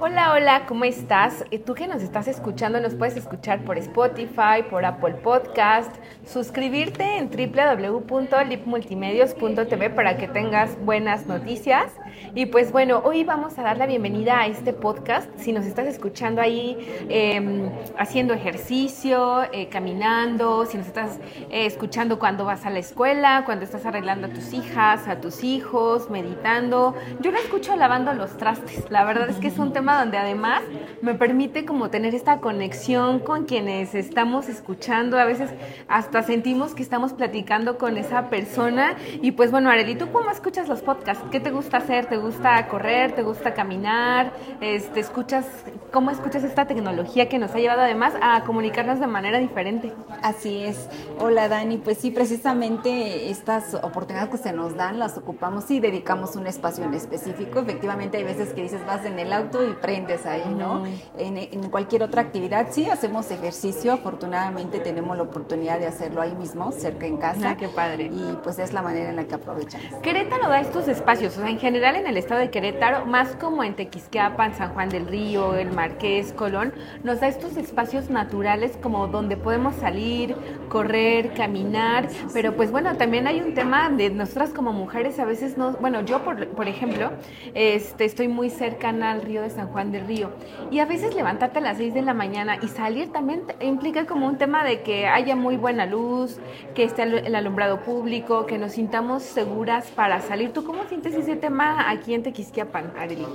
Hola, hola, ¿cómo estás? Eh, Tú que nos estás escuchando, nos puedes escuchar por Spotify, por Apple Podcast, suscribirte en www.lipmultimedios.tv para que tengas buenas noticias. Y pues bueno, hoy vamos a dar la bienvenida a este podcast. Si nos estás escuchando ahí eh, haciendo ejercicio, eh, caminando, si nos estás eh, escuchando cuando vas a la escuela, cuando estás arreglando a tus hijas, a tus hijos, meditando. Yo lo escucho lavando los trastes. La verdad es que es un tema donde además me permite como tener esta conexión con quienes estamos escuchando. A veces hasta sentimos que estamos platicando con esa persona. Y pues bueno, Areli, ¿tú cómo escuchas los podcasts? ¿Qué te gusta hacer? ¿Te gusta correr? ¿Te gusta caminar? Este, escuchas, ¿Cómo escuchas esta tecnología que nos ha llevado además a comunicarnos de manera diferente? Así es. Hola Dani, pues sí, precisamente estas oportunidades que se nos dan las ocupamos y dedicamos un espacio en específico. Efectivamente hay veces que dices vas en el auto y prendes ahí, ¿no? En, en cualquier otra actividad sí hacemos ejercicio, afortunadamente tenemos la oportunidad de hacerlo ahí mismo, cerca en casa. Ah, qué padre. Y pues es la manera en la que aprovechamos. Querétaro da estos espacios, o sea, en general en el estado de Querétaro, más como en Tequisquiapan, San Juan del Río, el Marqués, Colón, nos da estos espacios naturales como donde podemos salir, correr, caminar, pero pues bueno, también hay un tema de nosotras como mujeres a veces no, bueno, yo por, por ejemplo, este, estoy muy cercana al río de San Juan del Río y a veces levantarte a las 6 de la mañana y salir también implica como un tema de que haya muy buena luz, que esté el alumbrado público, que nos sintamos seguras para salir. ¿Tú cómo sientes ese tema aquí en Tequisquiapan, Arely?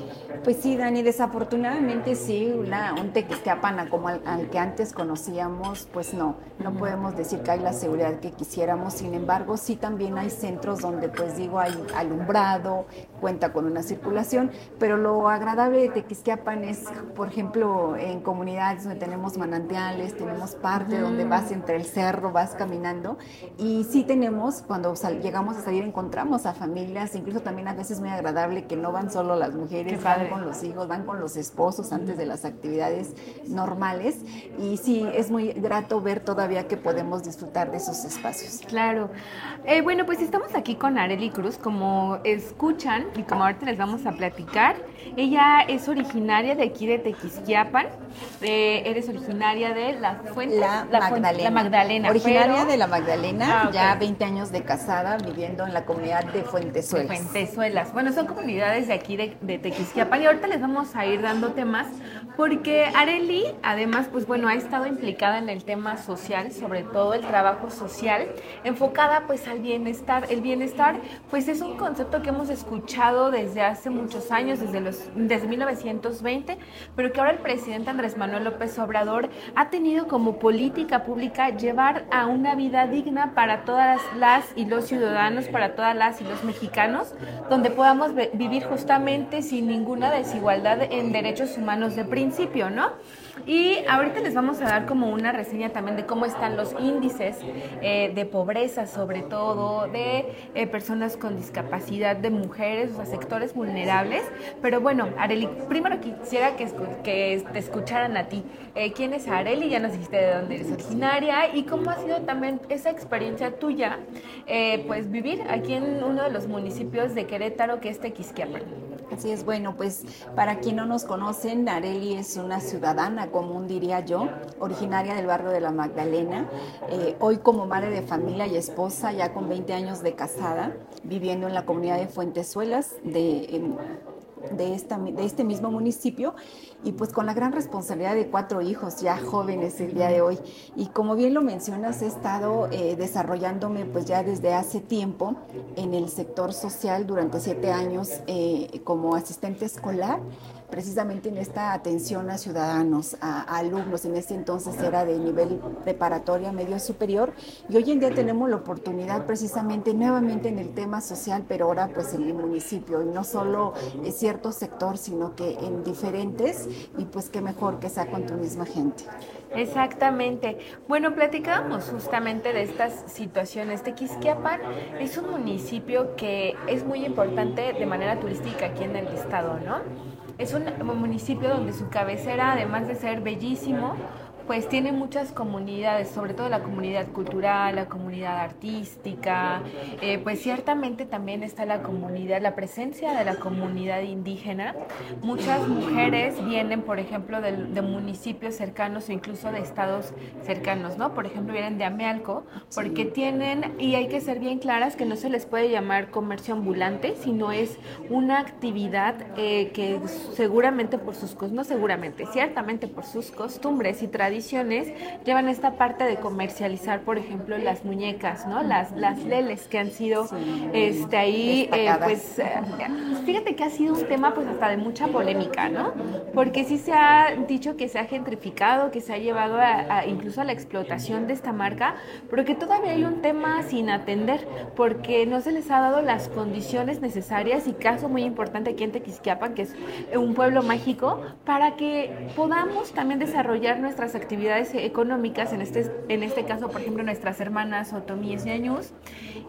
Pues sí, Dani, desafortunadamente sí, una, un Tequisquiapan como al, al que antes conocíamos, pues no, no podemos decir que hay la seguridad que quisiéramos, sin embargo, sí también hay centros donde, pues digo, hay alumbrado, cuenta con una circulación, pero lo agradable de Tequisquiapan es, por ejemplo, en comunidades donde tenemos manantiales, tenemos parte donde vas entre el cerro, vas caminando, y sí tenemos, cuando llegamos a salir, encontramos a familias, incluso también a veces muy agradable que no van solo las mujeres, van con los hijos, van con los esposos antes de las actividades normales y sí, es muy grato ver todavía que podemos disfrutar de esos espacios. Claro. Eh, bueno, pues estamos aquí con Arely Cruz, como escuchan y como ahorita les vamos a platicar. Ella es originaria de aquí de Tequisquiapan. Eh, eres originaria de La Fuente. La, Magdalena. La Magdalena. Originaria pero- de la Magdalena, Ah, ya 20 años de casada, viviendo en la comunidad de de Fuentezuelas. Fuentezuelas. Bueno, son comunidades de aquí de, de Tequisquiapan y ahorita les vamos a ir dando temas porque Areli, además, pues bueno, ha estado implicada en el tema social, sobre todo el trabajo social, enfocada pues al bienestar. El bienestar, pues es un concepto que hemos escuchado desde hace muchos años, desde los desde 1920, pero que ahora el presidente Andrés Manuel López Obrador ha tenido como política pública llevar a una vida digna para todas las y los ciudadanos, para todas las y los mexicanos, donde podamos vivir justamente sin ninguna desigualdad en derechos humanos de principio, ¿no? Y ahorita les vamos a dar como una reseña también de cómo están los índices eh, de pobreza, sobre todo, de eh, personas con discapacidad, de mujeres, o sea, sectores vulnerables. Pero bueno, Areli, primero quisiera que, que te escucharan a ti. Eh, ¿Quién es Areli? Ya nos dijiste de dónde eres originaria y cómo ha sido también esa experiencia tuya, pues vivir aquí en uno de los municipios de Querétaro, que es Tequisquiapan. Así es, bueno, pues para quien no nos conocen, Areli es una ciudadana común, diría yo, originaria del barrio de la Magdalena, eh, hoy como madre de familia y esposa, ya con 20 años de casada, viviendo en la comunidad de Fuentezuelas, de, de, esta, de este mismo municipio y pues con la gran responsabilidad de cuatro hijos ya jóvenes el día de hoy. Y como bien lo mencionas, he estado eh, desarrollándome pues ya desde hace tiempo en el sector social durante siete años eh, como asistente escolar precisamente en esta atención a ciudadanos, a, alumnos, en ese entonces era de nivel preparatoria, medio superior, y hoy en día tenemos la oportunidad precisamente nuevamente en el tema social, pero ahora pues en el municipio, y no solo en cierto sector, sino que en diferentes, y pues qué mejor que sea con tu misma gente. Exactamente. Bueno, platicábamos justamente de estas situaciones. Tequisquiapan es un municipio que es muy importante de manera turística aquí en el estado, ¿no? Es un municipio donde su cabecera, además de ser bellísimo, pues tiene muchas comunidades, sobre todo la comunidad cultural, la comunidad artística, eh, pues ciertamente también está la comunidad, la presencia de la comunidad indígena. Muchas mujeres vienen, por ejemplo, de, de municipios cercanos o incluso de estados cercanos, ¿no? Por ejemplo, vienen de Amealco, porque tienen, y hay que ser bien claras, que no se les puede llamar comercio ambulante, sino es una actividad eh, que seguramente por sus, no seguramente, ciertamente por sus costumbres y tradiciones, llevan esta parte de comercializar, por ejemplo, las muñecas, ¿no? Las, las leles que han sido este, ahí, eh, pues, eh, fíjate que ha sido un tema pues hasta de mucha polémica, ¿no? Porque sí se ha dicho que se ha gentrificado, que se ha llevado a, incluso a la explotación de esta marca, pero que todavía hay un tema sin atender, porque no se les ha dado las condiciones necesarias y caso muy importante aquí en Tequisquiapan, que es un pueblo mágico, para que podamos también desarrollar nuestras actividades económicas, en este, en este caso, por ejemplo, nuestras hermanas Otomíes y Añús,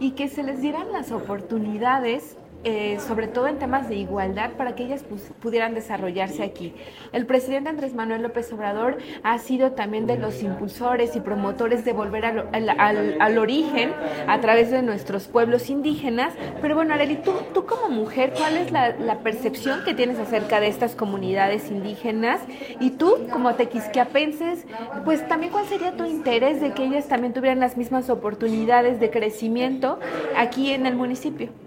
y que se les dieran las oportunidades eh, sobre todo en temas de igualdad, para que ellas pudieran desarrollarse aquí. El presidente Andrés Manuel López Obrador ha sido también de los impulsores y promotores de volver al, origen a través de nuestros pueblos indígenas. Pero bueno, Areli, tú, tú como mujer, ¿cuál es la, percepción que tienes acerca de estas comunidades indígenas? Y tú, como tequisquiapenses, pues también cuál sería tu interés de que ellas también tuvieran las mismas oportunidades de crecimiento aquí en el municipio?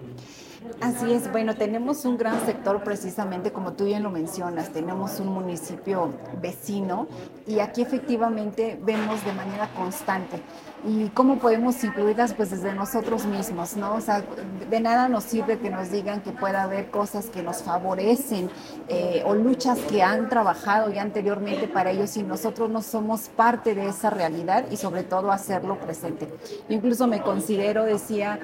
Así es, bueno, tenemos un gran sector precisamente como tú bien lo mencionas, tenemos un municipio vecino y aquí efectivamente vemos de manera constante y cómo podemos incluirlas pues desde nosotros mismos, ¿no? O sea, de nada nos sirve que nos digan que pueda haber cosas que nos favorecen eh, o luchas que han trabajado ya anteriormente para ellos y nosotros no somos parte de esa realidad y sobre todo hacerlo presente. Yo incluso me considero, decía,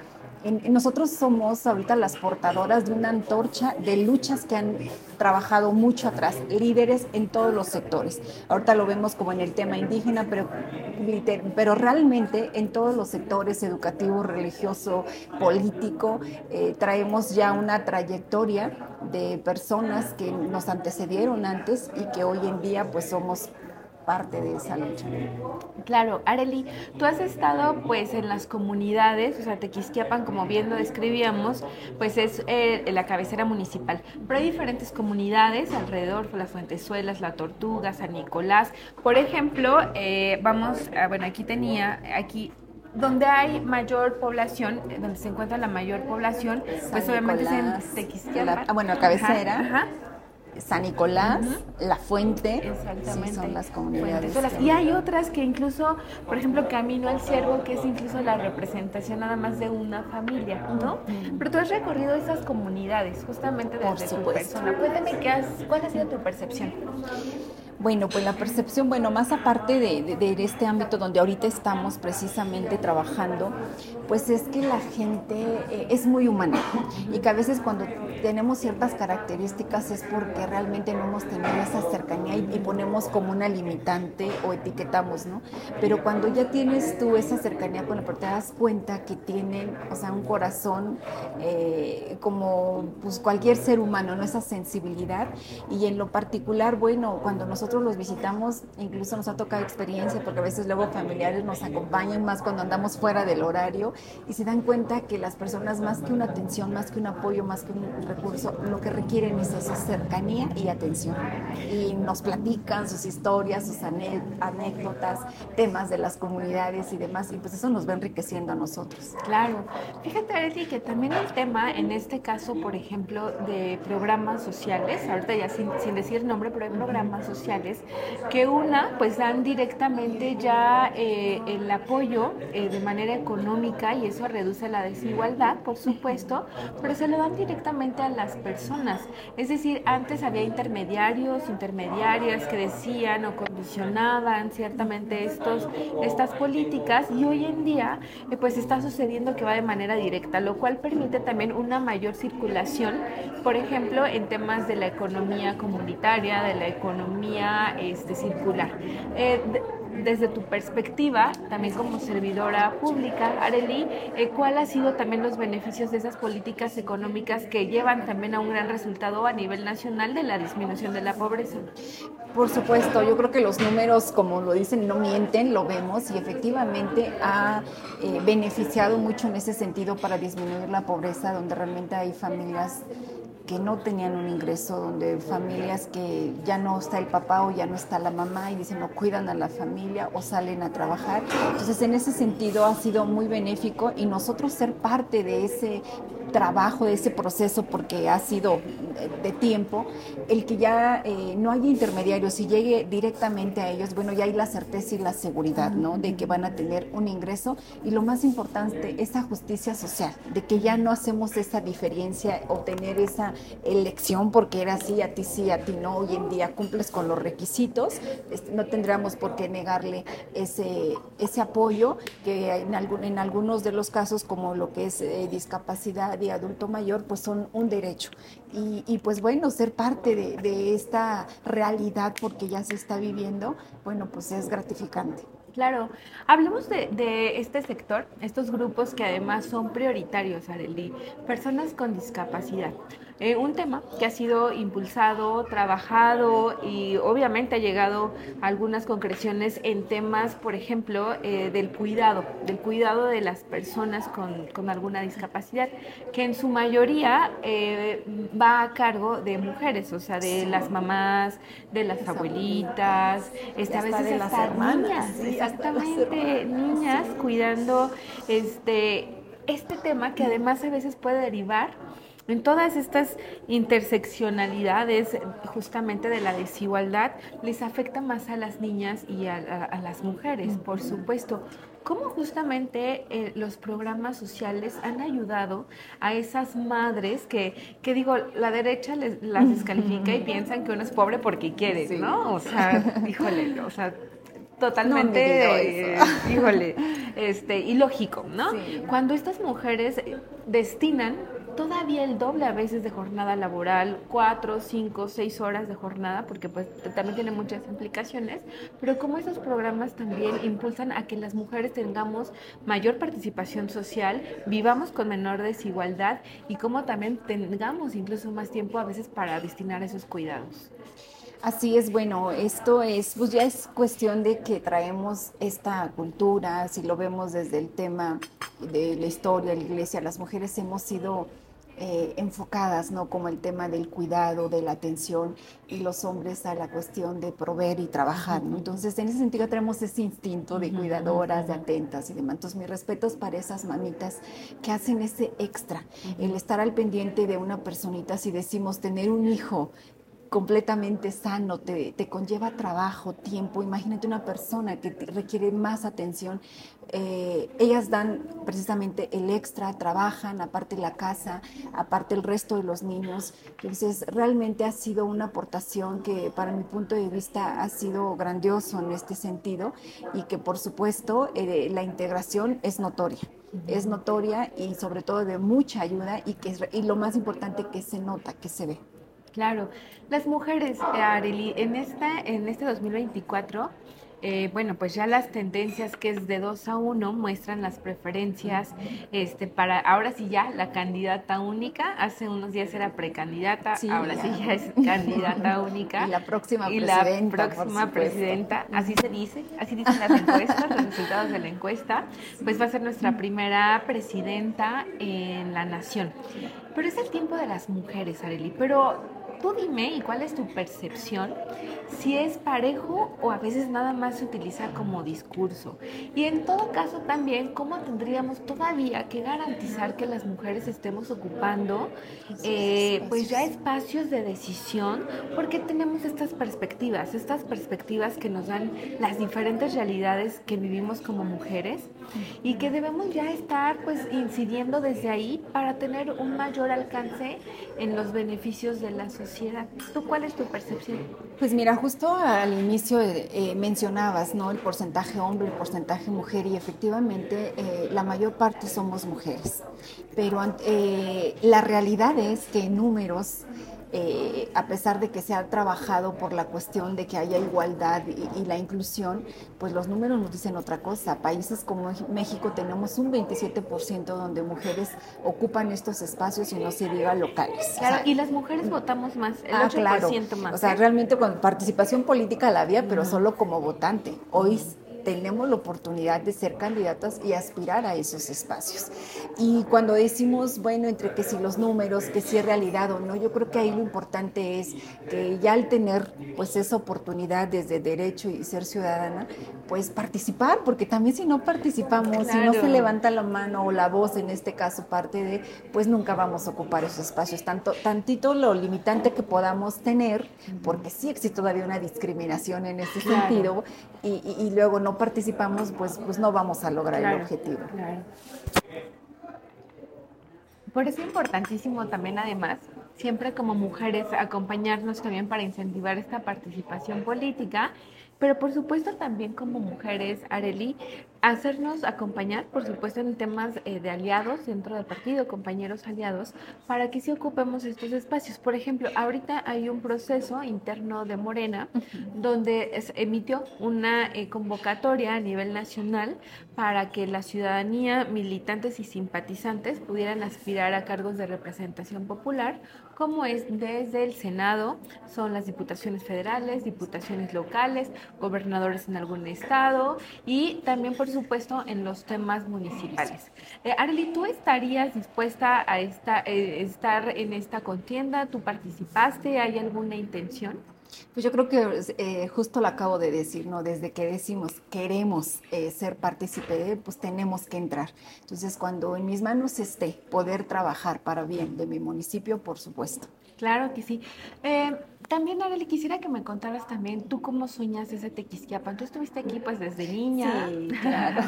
nosotros somos ahorita las portadoras de una antorcha de luchas que han trabajado mucho atrás, líderes en todos los sectores. Ahorita lo vemos como en el tema indígena, pero, realmente en todos los sectores, educativo, religioso, político, eh, traemos ya una trayectoria de personas que nos antecedieron antes y que hoy en día pues somos parte de esa lucha. Claro, Areli, tú has estado pues en las comunidades, o sea, Tequisquiapan, como bien lo describíamos, pues es eh, la cabecera municipal, pero hay diferentes comunidades alrededor, las Fuentezuelas, La Tortuga, San Nicolás. Por ejemplo, eh, vamos, bueno, aquí tenía, aquí donde hay mayor población, eh, donde se encuentra la mayor población, pues obviamente es en Tequisquiapan. Ah, bueno, cabecera. ajá San Nicolás, La Fuente, sí, son las comunidades. Y hay otras que incluso, por ejemplo, Camino al Ciervo, que es incluso la representación nada más de una familia, ¿no? Pero tú has recorrido esas comunidades justamente desde tu persona. Cuéntame, ¿qué has, ¿cuál ha sido tu percepción? Bueno, pues la percepción, bueno, más aparte de, de, este ámbito donde ahorita estamos precisamente trabajando, pues es que la gente eh, es muy humana y que a veces cuando tenemos ciertas características es porque realmente no hemos tenido esa cercanía y, ponemos como una limitante o etiquetamos, ¿no? Pero cuando ya tienes tú esa cercanía con la persona, te das cuenta que tienen, o sea, un corazón eh, como pues cualquier ser humano, ¿no? Esa sensibilidad y en lo particular, bueno, cuando nosotros nosotros los visitamos, incluso nos ha tocado experiencia, porque a veces luego familiares nos acompañan más cuando andamos fuera del horario y se dan cuenta que las personas más que una atención, más que un apoyo, más que un recurso, lo que requieren es esa cercanía y atención. Y nos platican sus historias, sus anécdotas, temas de las comunidades y demás, y pues eso nos va enriqueciendo a nosotros. Claro. Fíjate, Areti, que también el tema, en este caso, por ejemplo, de programas sociales, ahorita ya sin, sin decir nombre, pero hay programas sociales que una pues dan directamente ya eh, el apoyo eh, de manera económica y eso reduce la desigualdad, por supuesto, pero se lo dan directamente a las personas. Es decir, antes había intermediarios, intermediarias que decían o condicionaban ciertamente estos, estas políticas y hoy en día eh, pues está sucediendo que va de manera directa, lo cual permite también una mayor circulación, por ejemplo, en temas de la economía comunitaria, de la economía este, circular. Eh, desde tu perspectiva, también como servidora pública, Areli, eh, ¿cuál ha sido también los beneficios de esas políticas económicas que llevan también a un gran resultado a nivel nacional de la disminución de la pobreza? Por supuesto, yo creo que los números, como lo dicen, no mienten, lo vemos y efectivamente ha eh, beneficiado mucho en ese sentido para disminuir la pobreza, donde realmente hay familias que no tenían un ingreso, donde familias que ya no está el papá o ya no está la mamá y dicen no cuidan a la familia o salen a trabajar. Entonces en ese sentido ha sido muy benéfico y nosotros ser parte de ese trabajo, de ese proceso, porque ha sido de tiempo, el que ya eh, no haya intermediarios y llegue directamente a ellos, bueno, ya hay la certeza y la seguridad, ¿no? De que van a tener un ingreso y lo más importante, esa justicia social, de que ya no hacemos esa diferencia o tener esa elección porque era así, a ti sí, a ti no, hoy en día cumples con los requisitos, este, no tendríamos por qué negarle ese, ese apoyo que en, algún, en algunos de los casos, como lo que es eh, discapacidad y adulto mayor, pues son un derecho. Y, pues bueno, ser parte de, esta realidad porque ya se está viviendo, bueno, pues es gratificante. Claro, hablemos de, este sector, estos grupos que además son prioritarios, Areli, personas con discapacidad. Eh, un tema que ha sido impulsado, trabajado y obviamente ha llegado a algunas concreciones en temas, por ejemplo, eh, del cuidado, del cuidado de las personas con, con alguna discapacidad, que en su mayoría eh, va a cargo de mujeres, o sea, de las mamás, de las abuelitas, este, a veces de las hermanas, niñas, exactamente, niñas cuidando este, este tema que además a veces puede derivar en todas estas interseccionalidades justamente de la desigualdad les afecta más a las niñas y a, a, a las mujeres, por supuesto. ¿Cómo justamente eh, los programas sociales han ayudado a esas madres que, que digo, la derecha les, las descalifica y piensan que uno es pobre porque quiere, sí. ¿no? O sea, híjole, o sea, totalmente, no eh, híjole, este, ilógico, ¿no? Sí. Cuando estas mujeres destinan todavía el doble a veces de jornada laboral, cuatro, cinco, seis horas de jornada, porque pues también tiene muchas implicaciones, pero como esos programas también impulsan a que las mujeres tengamos mayor participación social, vivamos con menor desigualdad y como también tengamos incluso más tiempo a veces para destinar esos cuidados. Así es, bueno, esto es, pues ya es cuestión de que traemos esta cultura, si lo vemos desde el tema de la historia la iglesia, las mujeres hemos sido eh, enfocadas, ¿no? Como el tema del cuidado, de la atención, y los hombres a la cuestión de proveer y trabajar, ¿no? Entonces, en ese sentido tenemos ese instinto de cuidadoras, de atentas y demás. Entonces, mis respetos para esas mamitas que hacen ese extra, el estar al pendiente de una personita, si decimos tener un hijo completamente sano, te, te, conlleva trabajo, tiempo. Imagínate una persona que requiere más atención. Eh, ellas dan precisamente el extra, trabajan, aparte la casa, aparte el resto de los niños. Entonces, realmente ha sido una aportación que para mi punto de vista ha sido grandioso en este sentido y que por supuesto eh, la integración es notoria. Es notoria y sobre todo de mucha ayuda y, que, y lo más importante que se nota, que se ve. Claro, las mujeres, Areli, en, esta, en este 2024, eh, bueno, pues ya las tendencias que es de 2 a 1 muestran las preferencias este, para, ahora sí ya, la candidata única, hace unos días era precandidata, sí, ahora ya. sí ya es candidata única. y la próxima y presidenta. la próxima presidenta, así se dice, así dicen las encuestas, los resultados de la encuesta, pues va a ser nuestra primera presidenta en la nación. Pero es el tiempo de las mujeres, Areli, pero tú dime y cuál es tu percepción si es parejo o a veces nada más se utiliza como discurso. Y en todo caso también, ¿cómo tendríamos todavía que garantizar que las mujeres estemos ocupando eh, pues ya espacios de decisión? Porque tenemos estas perspectivas, estas perspectivas que nos dan las diferentes realidades que vivimos como mujeres y que debemos ya estar pues incidiendo desde ahí para tener un mayor alcance en los beneficios de la sociedad. ¿Tú cuál es tu percepción? Pues mira, justo al inicio eh, mencionabas, ¿no? El porcentaje hombre, el porcentaje mujer y efectivamente eh, la mayor parte somos mujeres, pero eh, la realidad es que en números eh, a pesar de que se ha trabajado por la cuestión de que haya igualdad y, la inclusión, pues los números nos dicen otra cosa. Países como México tenemos un 27% donde mujeres ocupan estos espacios y no se diga locales. Claro, y las mujeres votamos más, el ah, 8% claro. más. O sea, ¿eh? realmente con participación política la había, pero solo como votante. Hoy tenemos la oportunidad de ser candidatas y aspirar a esos espacios. Y cuando decimos, bueno, entre que si los números, que si es realidad o no, yo creo que ahí lo importante es que ya al tener pues esa oportunidad desde derecho y ser ciudadana, pues participar, porque también si no participamos, si no se levanta la mano o la voz, en este caso parte de, pues nunca vamos a ocupar esos espacios, tanto tantito lo limitante que podamos tener, porque sí existe todavía una discriminación en ese sentido, y, y luego no participamos, pues, pues no vamos a lograr el objetivo. Por eso es importantísimo también, además, siempre como mujeres, acompañarnos también para incentivar esta participación política pero por supuesto también como mujeres, Areli, hacernos acompañar, por supuesto, en temas eh, de aliados dentro del partido, compañeros aliados, para que sí ocupemos estos espacios. Por ejemplo, ahorita hay un proceso interno de Morena donde se emitió una eh, convocatoria a nivel nacional para que la ciudadanía, militantes y simpatizantes pudieran aspirar a cargos de representación popular como es desde el Senado, son las diputaciones federales, diputaciones locales, gobernadores en algún estado y también, por supuesto, en los temas municipales. Eh, Arely, ¿tú estarías dispuesta a esta, eh, estar en esta contienda? ¿Tú participaste? ¿Hay alguna intención? Pues yo creo que eh, justo lo acabo de decir, ¿no? Desde que decimos queremos eh, ser partícipe, pues tenemos que entrar. Entonces, cuando en mis manos esté poder trabajar para bien de mi municipio, por supuesto. Claro que sí. Eh, también, Arely, quisiera que me contaras también tú cómo sueñas ese Tequisquiapan. Tú estuviste aquí pues desde niña. Sí, claro.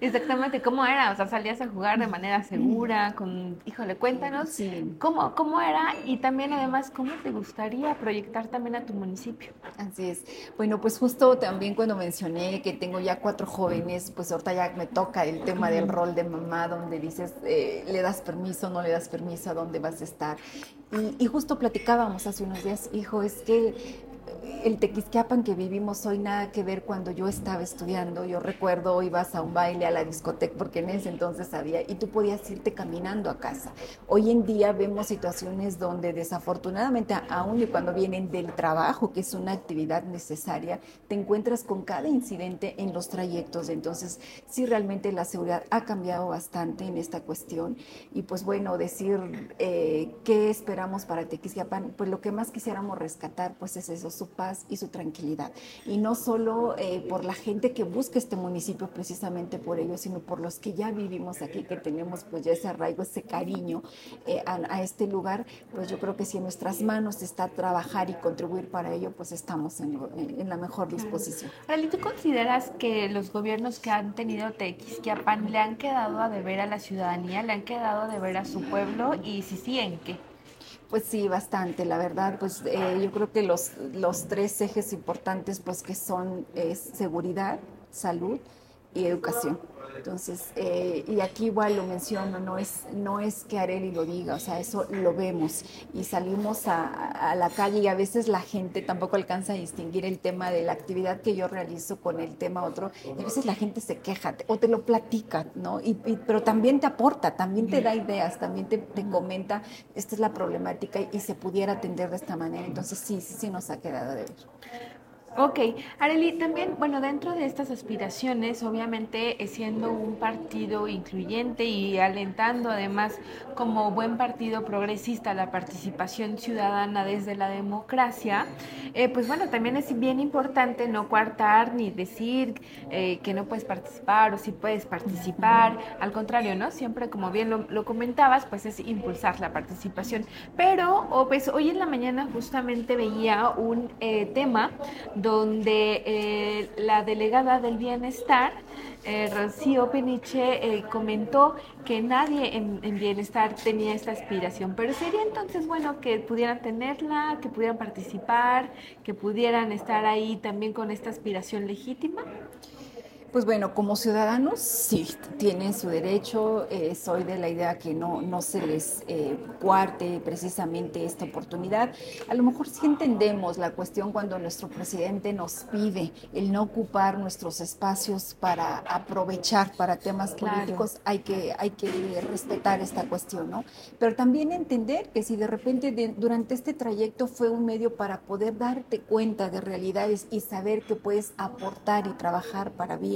Exactamente, ¿cómo era? O sea, salías a jugar de manera segura, con, híjole, cuéntanos sí. cómo, cómo era y también además cómo te gustaría proyectar también a tu municipio. Así es. Bueno, pues justo también cuando mencioné que tengo ya cuatro jóvenes, pues ahorita ya me toca el tema del rol de mamá, donde dices, eh, le das permiso, no le das permiso, a dónde vas a estar. Y, justo platicábamos hace unos días, hijo, es que el Tequisquiapan que vivimos hoy nada que ver cuando yo estaba estudiando. Yo recuerdo ibas a un baile a la discoteca porque en ese entonces había y tú podías irte caminando a casa. Hoy en día vemos situaciones donde desafortunadamente aún y cuando vienen del trabajo, que es una actividad necesaria, te encuentras con cada incidente en los trayectos. Entonces, sí realmente la seguridad ha cambiado bastante en esta cuestión y pues bueno, decir eh, qué esperamos para Tequisquiapan, pues lo que más quisiéramos rescatar pues es eso, su paz y su tranquilidad. Y no solo eh, por la gente que busca este municipio precisamente por ello, sino por los que ya vivimos aquí, que tenemos pues ya ese arraigo, ese cariño eh, a, este lugar, pues yo creo que si en nuestras manos está trabajar y contribuir para ello, pues estamos en, la mejor disposición. ¿y ¿tú consideras que los gobiernos que han tenido Tequisquiapan le han quedado a deber a la ciudadanía, le han quedado a deber a su pueblo y si sí, ¿en qué? Pues sí, bastante, la verdad, pues eh, yo creo que los, los tres ejes importantes pues que son es seguridad, salud y educación. Entonces, eh, y aquí igual lo menciono, no es, no es que Areli lo diga, o sea, eso lo vemos y salimos a, la calle y a veces la gente tampoco alcanza a distinguir el tema de la actividad que yo realizo con el tema otro, y a veces la gente se queja o te lo platica, ¿no? Y, pero también te aporta, también te da ideas, también te, te comenta, esta es la problemática y, y, se pudiera atender de esta manera, entonces sí, sí, sí nos ha quedado de ver. Ok, Areli, también, bueno, dentro de estas aspiraciones, obviamente eh, siendo un partido incluyente y alentando además como buen partido progresista la participación ciudadana desde la democracia, eh, pues bueno, también es bien importante no coartar ni decir eh, que no puedes participar o si puedes participar, al contrario, ¿no? Siempre, como bien lo, comentabas, pues es impulsar la participación. Pero, pues hoy en la mañana justamente veía un tema donde eh, la delegada del bienestar, eh, Rocío Peniche, eh, comentó que nadie en, bienestar tenía esta aspiración, pero sería entonces bueno que pudieran tenerla, que pudieran participar, que pudieran estar ahí también con esta aspiración legítima. Pues bueno, como ciudadanos sí, tienen su derecho. Eh, soy de la idea que no, no se les eh, cuarte precisamente esta oportunidad. A lo mejor sí entendemos la cuestión cuando nuestro presidente nos pide el no ocupar nuestros espacios para aprovechar para temas políticos. Hay que, hay que respetar esta cuestión, ¿no? Pero también entender que si de repente durante este trayecto fue un medio para poder darte cuenta de realidades y saber que puedes aportar y trabajar para bien,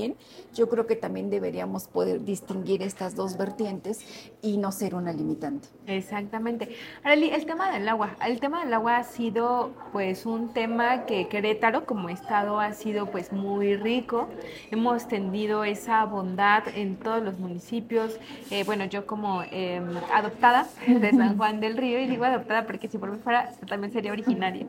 yo creo que también deberíamos poder distinguir estas dos vertientes y no ser una limitante. Exactamente. Arely, el tema del agua. El tema del agua ha sido pues un tema que Querétaro como estado ha sido pues muy rico. Hemos tendido esa bondad en todos los municipios. Eh, bueno, yo como em, adoptada de San Juan del Río, y digo adoptada porque si por mí fuera también sería originaria.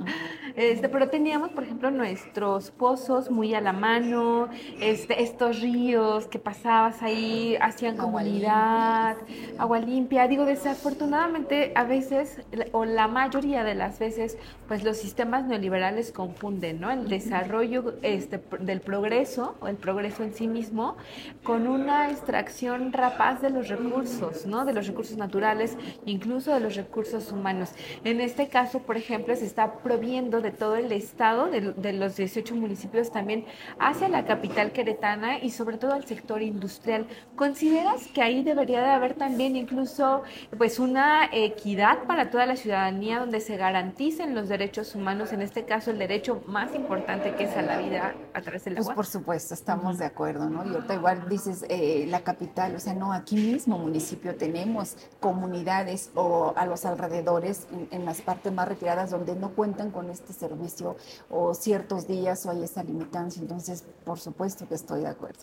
Este, pero teníamos, por ejemplo, nuestros pozos muy a la mano, este, estos ríos que pasabas ahí, hacían comunidad, agua limpia. Digo, desafortunadamente a veces, o la mayoría de las veces, pues los sistemas neoliberales confunden, ¿no? El desarrollo este, del progreso, o el progreso en sí mismo, con una extracción rapaz de los recursos, ¿no? De los recursos naturales, incluso de los recursos humanos. En este caso, por ejemplo, se está proviendo de todo el estado, de, de los 18 municipios también, hacia la capital queretana y sobre todo al sector industrial. ¿Consideras que ahí debería de haber también incluso pues una equidad para toda la ciudadanía donde se garanticen los derechos humanos, en este caso el derecho más importante que es a la vida a través del pues, agua? Pues por supuesto, estamos de acuerdo, ¿no? Y ahorita igual dices eh, la capital, o sea, no, aquí mismo municipio tenemos comunidades o a los alrededores en, en las partes más retiradas donde no cuentan con este servicio o ciertos días o hay esa limitancia, entonces por supuesto que estoy de acuerdo.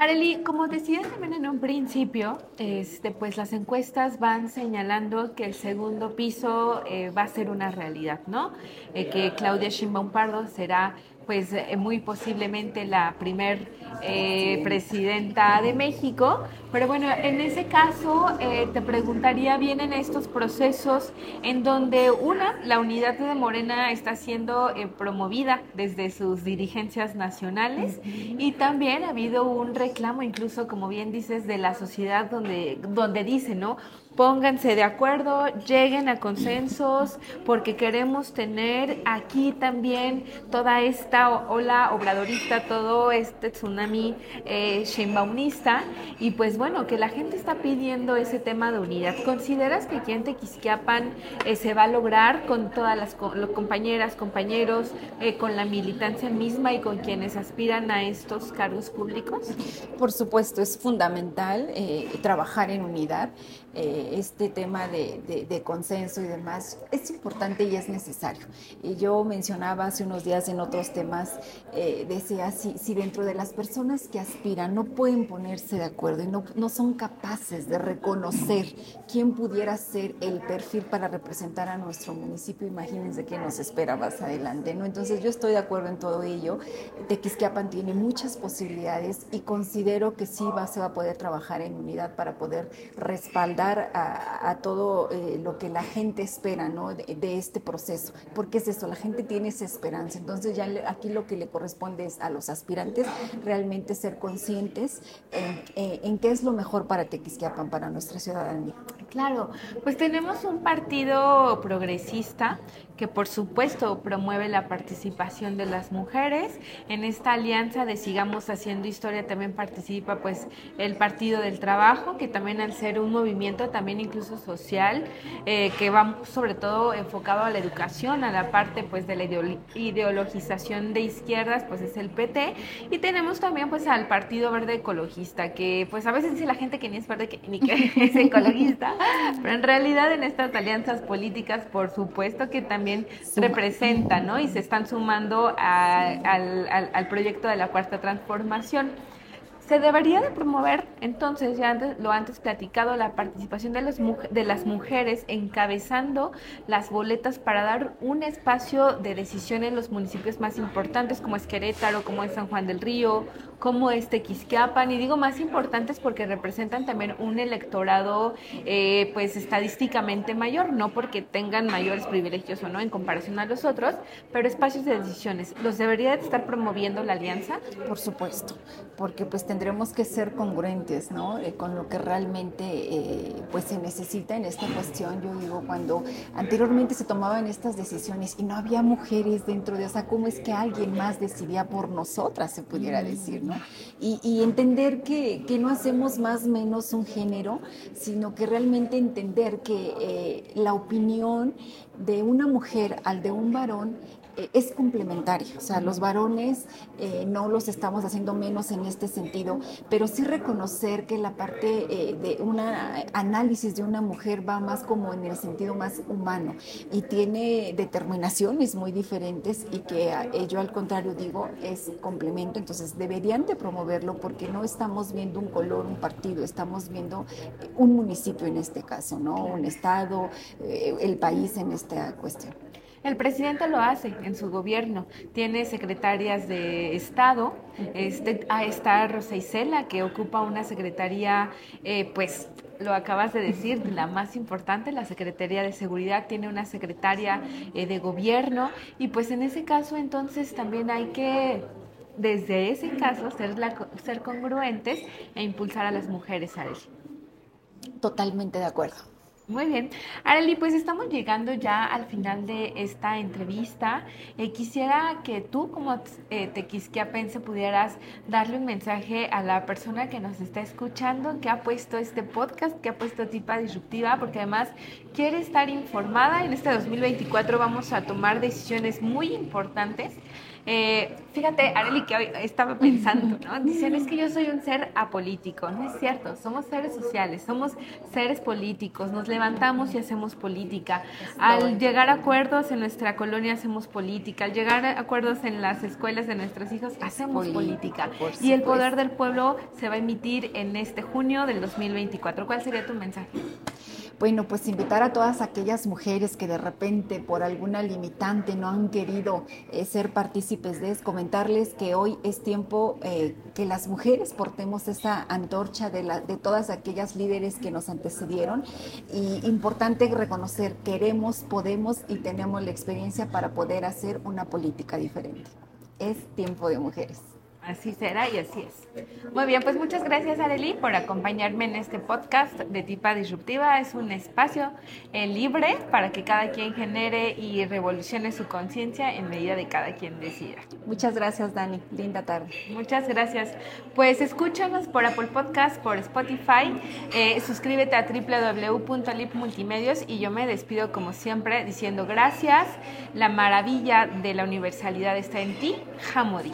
Areli, como decía también en un principio, este, pues las encuestas van señalando que el segundo piso eh, va a ser una realidad, ¿no? Eh, que Claudia Sheinbaum Pardo será pues eh, muy posiblemente la primer eh, presidenta de México. Pero bueno, en ese caso eh, te preguntaría, vienen estos procesos en donde una, la unidad de Morena está siendo promovida desde sus dirigencias nacionales y también ha habido un reclamo, incluso como bien dices, de la sociedad donde, donde dice, ¿no? Pónganse de acuerdo, lleguen a consensos, porque queremos tener aquí también toda esta ola obradorista, todo este tsunami eh, y pues bueno, que la gente está pidiendo ese tema de unidad. ¿Consideras que aquí en Tequisquiapan eh, se va a lograr con todas las compañeras, compañeros, eh, con la militancia misma y con quienes aspiran a estos cargos públicos? Por supuesto, es fundamental eh, trabajar en unidad. Eh, este tema de, consenso y demás es importante y es necesario. Y yo mencionaba hace unos días en otros temas, eh, decía, si, si dentro de las personas que aspiran no pueden ponerse de acuerdo y no, no son capaces de reconocer quién pudiera ser el perfil para representar a nuestro municipio, imagínense qué nos espera más adelante. ¿no? Entonces yo estoy de acuerdo en todo ello. Tequisquiapan tiene muchas posibilidades y considero que sí va, se va a poder trabajar en unidad para poder respaldar a, todo eh, lo que la gente espera ¿no? de, este proceso. Porque es eso, la gente tiene esa esperanza. Entonces ya aquí lo que le corresponde es a los aspirantes realmente ser conscientes en, eh, en qué es lo mejor para Tequisquiapan, para nuestra ciudadanía. Claro, pues tenemos un partido progresista que por supuesto promueve la participación de las mujeres. En esta alianza de Sigamos Haciendo Historia también participa pues el Partido del Trabajo, que también al ser un movimiento también incluso social, eh, que va sobre todo enfocado a la educación, a la parte pues de la ideologización de izquierdas, pues es el PT. Y tenemos también pues al Partido Verde Ecologista, que pues a veces dice la gente que ni es verde ni que es ecologista, pero en realidad en estas alianzas políticas por supuesto que también representan, ¿no? Y se están sumando al, al proyecto de la cuarta transformación. Se debería de promover, entonces, ya antes, lo antes platicado, la participación de, los, de las mujeres encabezando las boletas para dar un espacio de decisión en los municipios más importantes, como es Querétaro, como es San Juan del Río, como es Tequisquiapan, y digo más importantes porque representan también un electorado, eh, pues estadísticamente mayor, no porque tengan mayores privilegios o no en comparación a los otros, pero espacios de decisiones. ¿Los debería de estar promoviendo la alianza? Por supuesto, porque pues tendremos que ser congruentes, ¿no? Eh, con lo que realmente eh, pues se necesita en esta cuestión. Yo digo, cuando anteriormente se tomaban estas decisiones y no había mujeres dentro de, o sea, ¿cómo es que alguien más decidía por nosotras, se pudiera decir, ¿no? Y, entender que, que, no hacemos más menos un género, sino que realmente entender que eh, la opinión de una mujer al de un varón eh, es complementario, o sea, los varones eh, no los estamos haciendo menos en este sentido, pero sí reconocer que la parte eh, de un análisis de una mujer va más como en el sentido más humano y tiene determinaciones muy diferentes y que yo al contrario digo es complemento, entonces deberían de promoverlo porque no estamos viendo un color, un partido, estamos viendo un municipio en este caso, ¿no? Un estado, el país en esta cuestión. El presidente lo hace en su gobierno. Tiene secretarias de Estado. Este, ahí está Rosa Isela, que ocupa una secretaría, eh, pues lo acabas de decir, la más importante, la Secretaría de Seguridad tiene una secretaria eh, de gobierno y pues en ese caso entonces también hay que desde ese caso ser, ser congruentes e impulsar a las mujeres a él. Totalmente de acuerdo. Muy bien. Arely, pues estamos llegando ya al final de esta entrevista. Eh, quisiera que tú, como eh, tequisquiapense, pudieras darle un mensaje a la persona que nos está escuchando, que ha puesto este podcast, que ha puesto Tipa Disruptiva, porque además quiere estar informada. En este 2024 vamos a tomar decisiones muy importantes eh, fíjate, Areli, que hoy estaba pensando, ¿no? Dicen, es que yo soy un ser apolítico. No es cierto, somos seres sociales, somos seres políticos, nos levantamos y hacemos política. Al llegar a acuerdos en nuestra colonia hacemos política, al llegar a acuerdos en las escuelas de nuestros hijos hacemos política. Y el poder del pueblo se va a emitir en este junio del 2024. ¿Cuál sería tu mensaje? Bueno, pues invitar a todas aquellas mujeres que de repente por alguna limitante no han querido eh, ser partícipes de eso, comentarles que hoy es tiempo eh, que las mujeres portemos esa antorcha de, la, de todas aquellas líderes que nos antecedieron y importante reconocer, queremos, podemos y tenemos la experiencia para poder hacer una política diferente. Es tiempo de mujeres. Así será y así es. Muy bien, pues muchas gracias Arely por acompañarme en este podcast de Tipa Disruptiva. Es un espacio eh, libre para que cada quien genere y revolucione su conciencia en medida de cada quien decida. Muchas gracias Dani, linda tarde. Muchas gracias. Pues escúchanos por Apple Podcast, por Spotify, eh, suscríbete a www.lipmultimedios y yo me despido como siempre diciendo gracias. La maravilla de la universalidad está en ti, Hamodi.